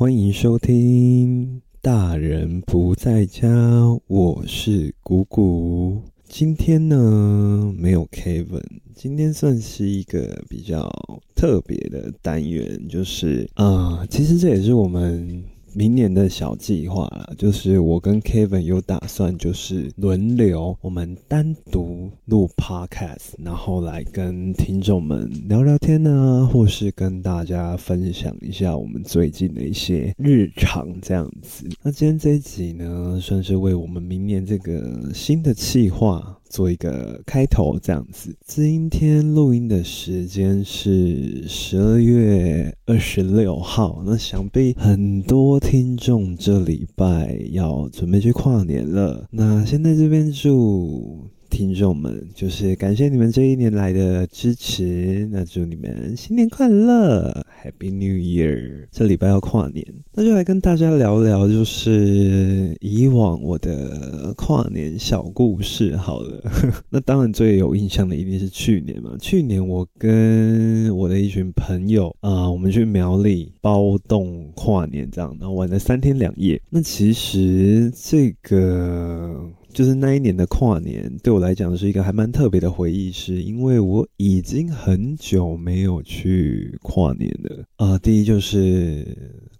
欢迎收听《大人不在家》，我是谷谷。今天呢，没有 Kevin，今天算是一个比较特别的单元，就是啊，其实这也是我们。明年的小计划了，就是我跟 Kevin 有打算，就是轮流我们单独录 Podcast，然后来跟听众们聊聊天呢，或是跟大家分享一下我们最近的一些日常这样子。那今天这一集呢，算是为我们明年这个新的计划。做一个开头这样子。今天录音的时间是十二月二十六号，那想必很多听众这礼拜要准备去跨年了。那先在这边祝。听众们，就是感谢你们这一年来的支持，那祝你们新年快乐，Happy New Year！这礼拜要跨年，那就来跟大家聊聊，就是以往我的跨年小故事。好了，那当然最有印象的一定是去年嘛。去年我跟我的一群朋友啊，我们去苗栗包栋跨年，这样，然后玩了三天两夜。那其实这个。就是那一年的跨年，对我来讲是一个还蛮特别的回忆，是因为我已经很久没有去跨年了。啊，第一就是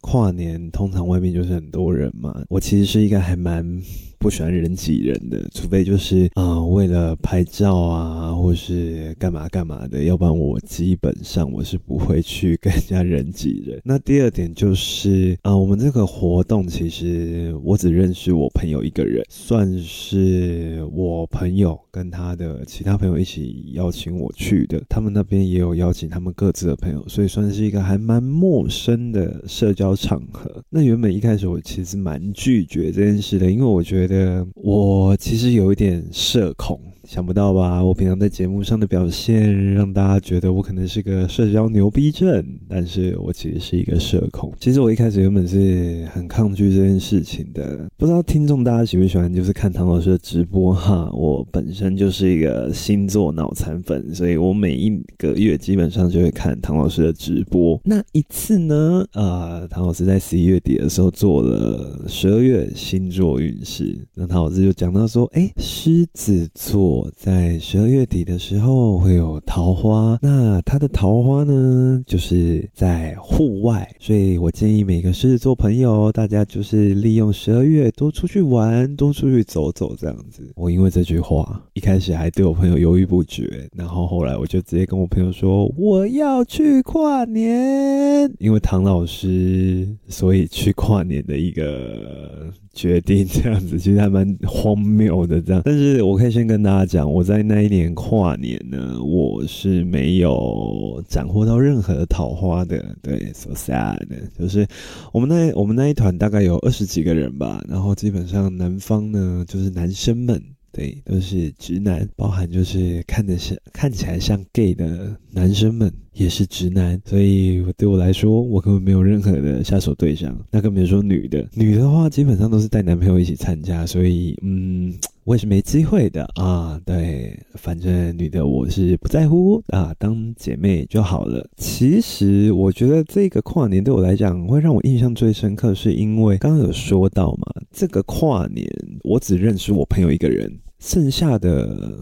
跨年通常外面就是很多人嘛，我其实是一个还蛮。不喜欢人挤人的，除非就是啊，为了拍照啊，或是干嘛干嘛的，要不然我基本上我是不会去跟人家人挤人。那第二点就是啊，我们这个活动其实我只认识我朋友一个人，算是我朋友跟他的其他朋友一起邀请我去的，他们那边也有邀请他们各自的朋友，所以算是一个还蛮陌生的社交场合。那原本一开始我其实蛮拒绝这件事的，因为我觉得。的我其实有一点社恐。想不到吧？我平常在节目上的表现，让大家觉得我可能是个社交牛逼症，但是我其实是一个社恐。其实我一开始原本是很抗拒这件事情的。不知道听众大家喜不喜欢，就是看唐老师的直播哈。我本身就是一个星座脑残粉，所以我每一个月基本上就会看唐老师的直播。那一次呢，呃，唐老师在十一月底的时候做了十二月星座运势，那唐老师就讲到说，哎，狮子座。我在十二月底的时候会有桃花，那它的桃花呢，就是在户外，所以我建议每个狮子座朋友，大家就是利用十二月多出去玩，多出去走走这样子。我因为这句话，一开始还对我朋友犹豫不决，然后后来我就直接跟我朋友说我要去跨年，因为唐老师，所以去跨年的一个。决定这样子，其实还蛮荒谬的。这样，但是我可以先跟大家讲，我在那一年跨年呢，我是没有斩获到任何桃花的。对，so sad，就是我们那我们那一团大概有二十几个人吧，然后基本上男方呢就是男生们。对，都是直男，包含就是看的是看起来像 gay 的男生们也是直男，所以对我来说，我根本没有任何的下手对象。那更别说女的，女的话基本上都是带男朋友一起参加，所以嗯，我也是没机会的啊。对，反正女的我是不在乎啊，当姐妹就好了。其实我觉得这个跨年对我来讲，会让我印象最深刻，是因为刚刚有说到嘛，这个跨年我只认识我朋友一个人。剩下的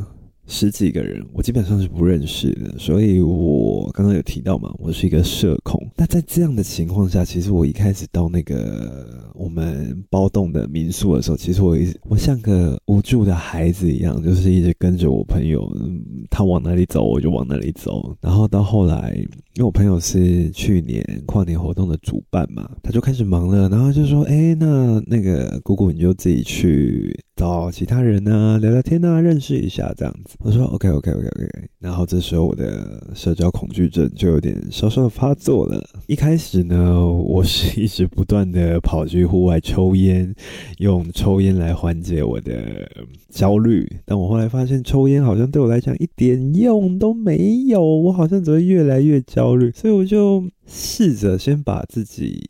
十几个人，我基本上是不认识的，所以我刚刚有提到嘛，我是一个社恐。那在这样的情况下，其实我一开始到那个我们包栋的民宿的时候，其实我一我像个无助的孩子一样，就是一直跟着我朋友，他往哪里走我就往哪里走。然后到后来，因为我朋友是去年跨年活动的主办嘛，他就开始忙了，然后就说：“哎，那那个姑姑你就自己去。”找其他人呢，聊聊天啊，认识一下这样子。我说 OK OK OK OK。然后这时候我的社交恐惧症就有点稍稍的发作了。一开始呢，我是一直不断的跑去户外抽烟，用抽烟来缓解我的焦虑。但我后来发现，抽烟好像对我来讲一点用都没有，我好像只会越来越焦虑。所以我就试着先把自己。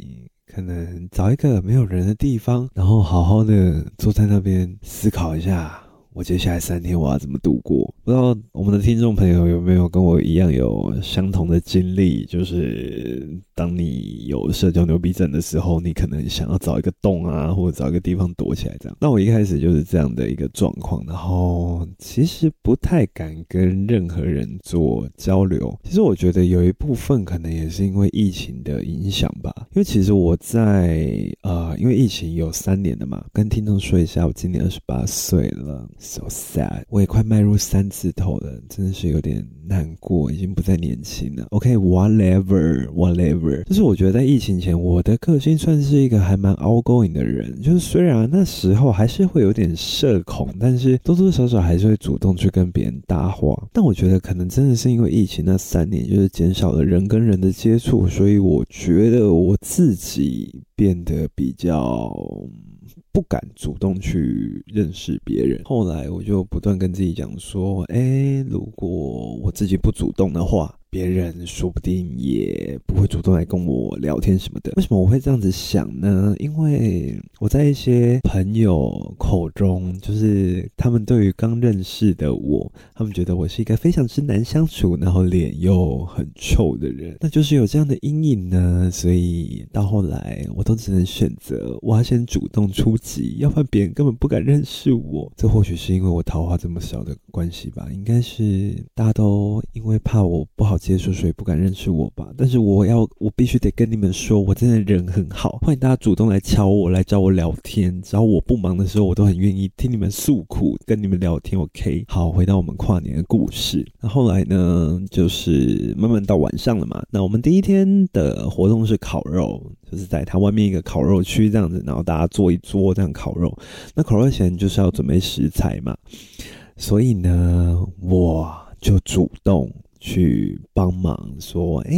可能找一个没有人的地方，然后好好的坐在那边思考一下，我接下来三天我要怎么度过？不知道我们的听众朋友有没有跟我一样有相同的经历，就是当你有社交牛逼症的时候，你可能想要找一个洞啊，或者找一个地方躲起来这样。那我一开始就是这样的一个状况，然后其实不太敢跟任何人做交流。其实我觉得有一部分可能也是因为疫情的影响吧，因为其实我在呃，因为疫情有三年了嘛，跟听众说一下，我今年二十八岁了，so sad，我也快迈入三字头了，真的是有点难过，已经不再年轻了。OK，whatever，whatever，就是我觉得在疫情前，我的个性算是一个还蛮 outgoing 的人，就是虽然那时候还是会有点社恐，但是多多少少还是会主动去跟别人搭话。但我觉得可能真的是因为疫情那三年，就是减少了人跟人的接触，所以我觉得我自己变得比较。不敢主动去认识别人，后来我就不断跟自己讲说：，哎，如果我自己不主动的话。别人说不定也不会主动来跟我聊天什么的。为什么我会这样子想呢？因为我在一些朋友口中，就是他们对于刚认识的我，他们觉得我是一个非常之难相处，然后脸又很臭的人。那就是有这样的阴影呢，所以到后来我都只能选择我要先主动出击，要不然别人根本不敢认识我。这或许是因为我桃花这么小的关系吧？应该是大家都因为怕我不好。接触，所以不敢认识我吧？但是我要，我必须得跟你们说，我真的人很好，欢迎大家主动来敲我，来找我聊天。只要我不忙的时候，我都很愿意听你们诉苦，跟你们聊天。OK，好，回到我们跨年的故事。那后来呢，就是慢慢到晚上了嘛。那我们第一天的活动是烤肉，就是在它外面一个烤肉区这样子，然后大家坐一桌这样烤肉。那烤肉前就是要准备食材嘛，所以呢，我就主动。去帮忙说，哎，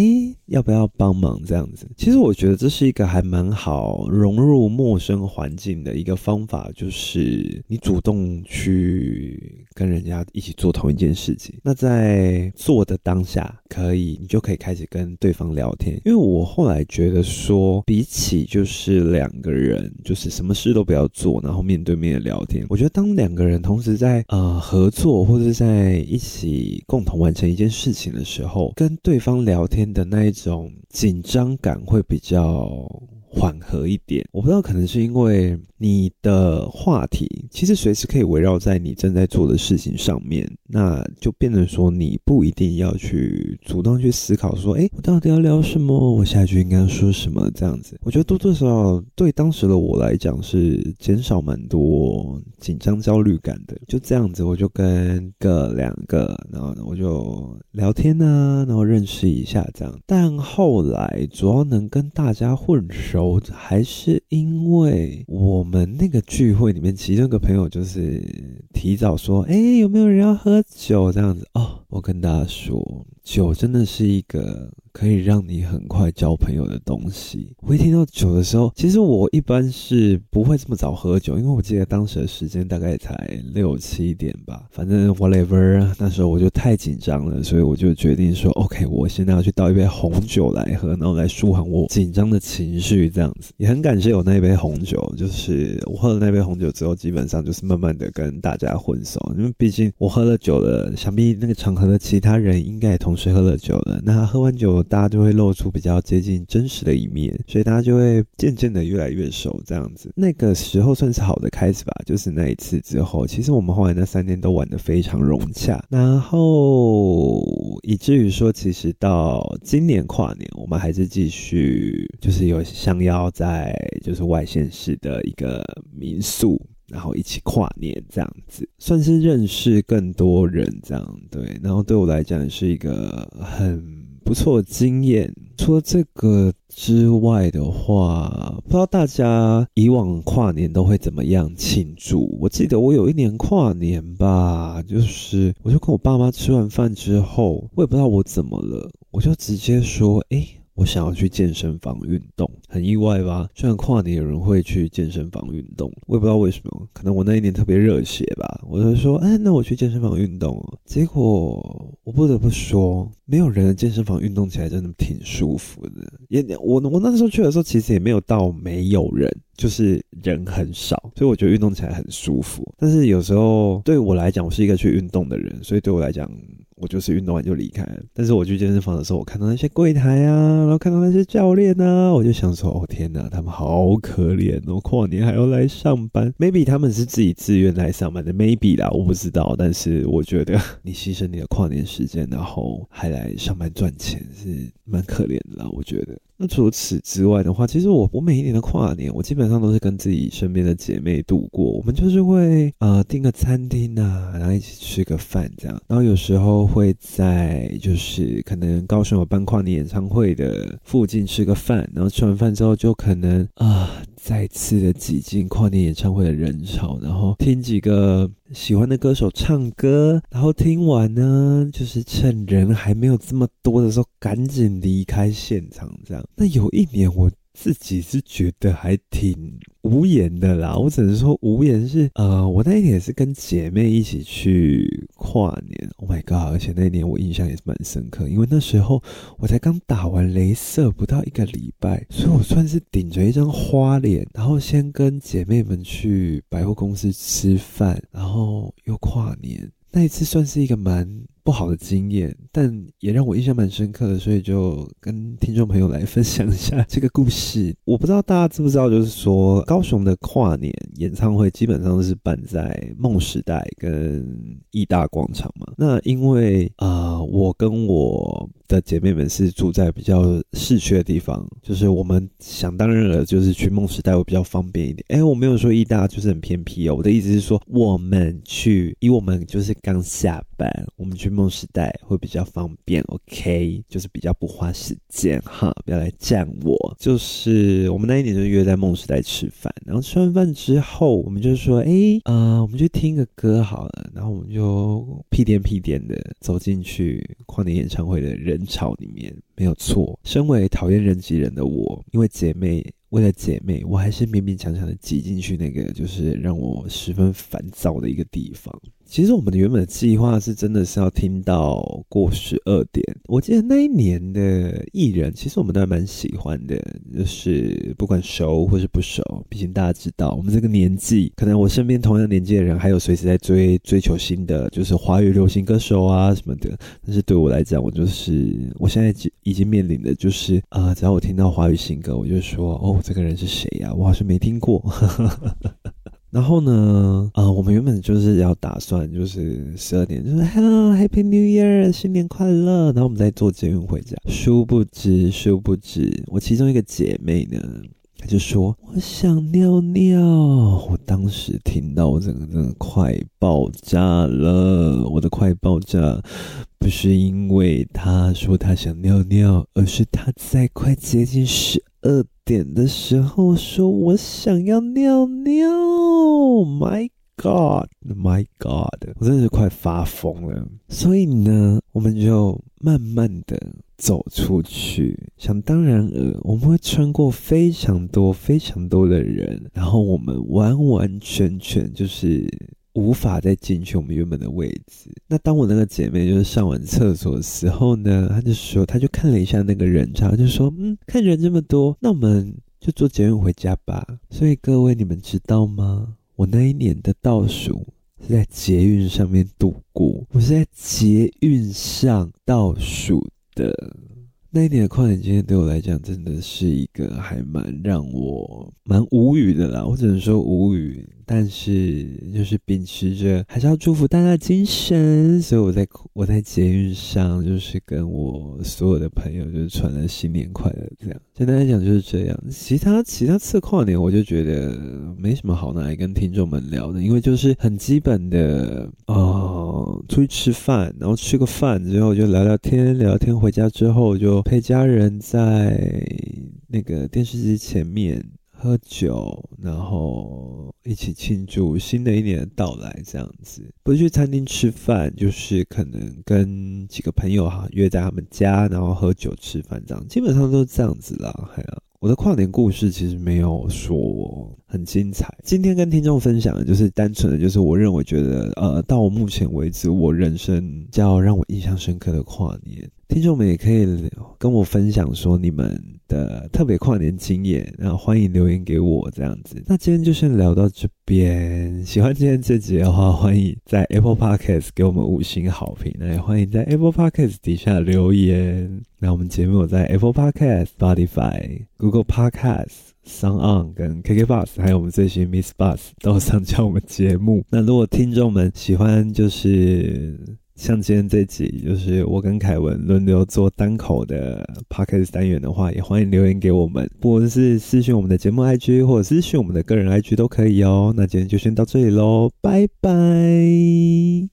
要不要帮忙这样子？其实我觉得这是一个还蛮好融入陌生环境的一个方法，就是你主动去跟人家一起做同一件事情。那在做的当下，可以你就可以开始跟对方聊天。因为我后来觉得说，比起就是两个人就是什么事都不要做，然后面对面的聊天，我觉得当两个人同时在呃合作或者在一起共同完成一件事。事情的时候，跟对方聊天的那一种紧张感会比较。缓和一点，我不知道，可能是因为你的话题其实随时可以围绕在你正在做的事情上面，那就变成说你不一定要去主动去思考说，哎，我到底要聊什么？我下一句应该说什么？这样子，我觉得多多少少对当时的我来讲是减少蛮多紧张焦虑感的。就这样子，我就跟个两个，然后我就聊天啊，然后认识一下这样。但后来主要能跟大家混熟。还是因为我们那个聚会里面，其中一个朋友就是提早说：“哎，有没有人要喝酒？”这样子哦，我跟大家说，酒真的是一个。可以让你很快交朋友的东西。我一听到酒的时候，其实我一般是不会这么早喝酒，因为我记得当时的时间大概才六七点吧。反正 whatever，那时候我就太紧张了，所以我就决定说，OK，我现在要去倒一杯红酒来喝，然后来舒缓我紧张的情绪。这样子也很感谢有那一杯红酒，就是我喝了那杯红酒之后，基本上就是慢慢的跟大家混熟。因为毕竟我喝了酒了，想必那个场合的其他人应该也同时喝了酒了。那喝完酒。大家就会露出比较接近真实的一面，所以大家就会渐渐的越来越熟，这样子。那个时候算是好的开始吧，就是那一次之后，其实我们后来那三天都玩的非常融洽，然后以至于说，其实到今年跨年，我们还是继续就是有相邀在就是外县市的一个民宿，然后一起跨年这样子，算是认识更多人这样对，然后对我来讲是一个很。不错的经验。除了这个之外的话，不知道大家以往跨年都会怎么样庆祝？我记得我有一年跨年吧，就是我就跟我爸妈吃完饭之后，我也不知道我怎么了，我就直接说：“哎。”我想要去健身房运动，很意外吧？虽然跨年有人会去健身房运动，我也不知道为什么，可能我那一年特别热血吧。我就说，哎，那我去健身房运动。结果我不得不说，没有人的健身房运动起来真的挺舒服的。也我我那时候去的时候，其实也没有到没有人。就是人很少，所以我觉得运动起来很舒服。但是有时候对我来讲，我是一个去运动的人，所以对我来讲，我就是运动完就离开。但是我去健身房的时候，我看到那些柜台啊，然后看到那些教练啊，我就想说，哦天哪，他们好可怜哦，跨年还要来上班。Maybe 他们是自己自愿来上班的，Maybe 啦，我不知道。但是我觉得 你牺牲你的跨年时间，然后还来上班赚钱，是蛮可怜的啦。我觉得。那除此之外的话，其实我我每一年的跨年，我基本上都是跟自己身边的姐妹度过。我们就是会呃订个餐厅啊，然后一起吃个饭这样。然后有时候会在就是可能高雄有办跨年演唱会的附近吃个饭，然后吃完饭之后就可能啊再次的挤进跨年演唱会的人潮，然后听几个喜欢的歌手唱歌，然后听完呢，就是趁人还没有这么多的时候赶紧离开现场这样。那有一年我。自己是觉得还挺无言的啦，我只能说无言是呃，我那一年是跟姐妹一起去跨年，Oh my god！而且那一年我印象也是蛮深刻，因为那时候我才刚打完镭射不到一个礼拜，所以我算是顶着一张花脸，然后先跟姐妹们去百货公司吃饭，然后又跨年，那一次算是一个蛮。不好的经验，但也让我印象蛮深刻的，所以就跟听众朋友来分享一下这个故事。我不知道大家知不知道，就是说高雄的跨年演唱会基本上都是办在梦时代跟义大广场嘛。那因为啊，我跟我的姐妹们是住在比较市区的地方，就是我们想当然了，就是去梦时代会比较方便一点。哎，我没有说义大就是很偏僻哦，我的意思是说，我们去，以我们就是刚下班，我们去。梦时代会比较方便，OK，就是比较不花时间哈，不要来占我。就是我们那一年就约在梦时代吃饭，然后吃完饭之后，我们就说，哎，呃，我们就听个歌好了，然后我们就屁颠屁颠的走进去跨年演唱会的人潮里面，没有错。身为讨厌人挤人的我，因为姐妹。为了姐妹，我还是勉勉强强的挤进去那个就是让我十分烦躁的一个地方。其实我们的原本计划是真的是要听到过十二点。我记得那一年的艺人，其实我们都还蛮喜欢的，就是不管熟或是不熟，毕竟大家知道我们这个年纪，可能我身边同样年纪的人还有随时在追追求新的就是华语流行歌手啊什么的。但是对我来讲，我就是我现在已经面临的就是啊，只要我听到华语新歌，我就说哦。这个人是谁呀？我好像没听过。然后呢，啊，我们原本就是要打算，就是十二点，就是 Hello Happy New Year，新年快乐。然后我们再坐捷运回家。殊不知，殊不知，我其中一个姐妹呢，她就说我想尿尿。我当时听到，我整个真的快爆炸了。我的快爆炸，不是因为她说她想尿尿，而是她在快接近十二。点的时候说：“我想要尿尿。Oh ”My God，My God，我真的是快发疯了。所以呢，我们就慢慢的走出去。想当然尔，我们会穿过非常多、非常多的人，然后我们完完全全就是。无法再进去我们原本的位置。那当我那个姐妹就是上完厕所的时候呢，她就说，她就看了一下那个人潮，就说，嗯，看人这么多，那我们就坐捷运回家吧。所以各位，你们知道吗？我那一年的倒数是在捷运上面度过，我是在捷运上倒数的。那一年的跨年今天对我来讲，真的是一个还蛮让我蛮无语的啦。我只能说无语。但是，就是秉持着还是要祝福大家精神，所以我在我在捷运上，就是跟我所有的朋友，就传了新年快乐这样。简单来讲就是这样。其他其他次跨年，我就觉得没什么好拿来跟听众们聊的，因为就是很基本的哦，出去吃饭，然后吃个饭之后就聊聊天，聊聊天回家之后就陪家人在那个电视机前面。喝酒，然后一起庆祝新的一年的到来，这样子。不去餐厅吃饭，就是可能跟几个朋友哈约在他们家，然后喝酒吃饭，这样基本上都是这样子啦。还有我的跨年故事其实没有说很精彩。今天跟听众分享的就是单纯的，就是我认为觉得呃，到目前为止我人生较让我印象深刻的跨年。听众们也可以跟我分享说你们的特别跨年经验，然后欢迎留言给我这样子。那今天就先聊到这边，喜欢今天这集的话，欢迎在 Apple Podcasts 给我们五星好评，那也欢迎在 Apple Podcasts 底下留言。那我们节目有在 Apple Podcast、Spotify、Google Podcasts、Sound On 跟 KK Bus，还有我们最新 Miss Bus 都上架我们节目。那如果听众们喜欢，就是。像今天这集，就是我跟凯文轮流做单口的 podcast 单元的话，也欢迎留言给我们，不论是私讯我们的节目 IG，或者私讯我们的个人 IG 都可以哦。那今天就先到这里喽，拜拜。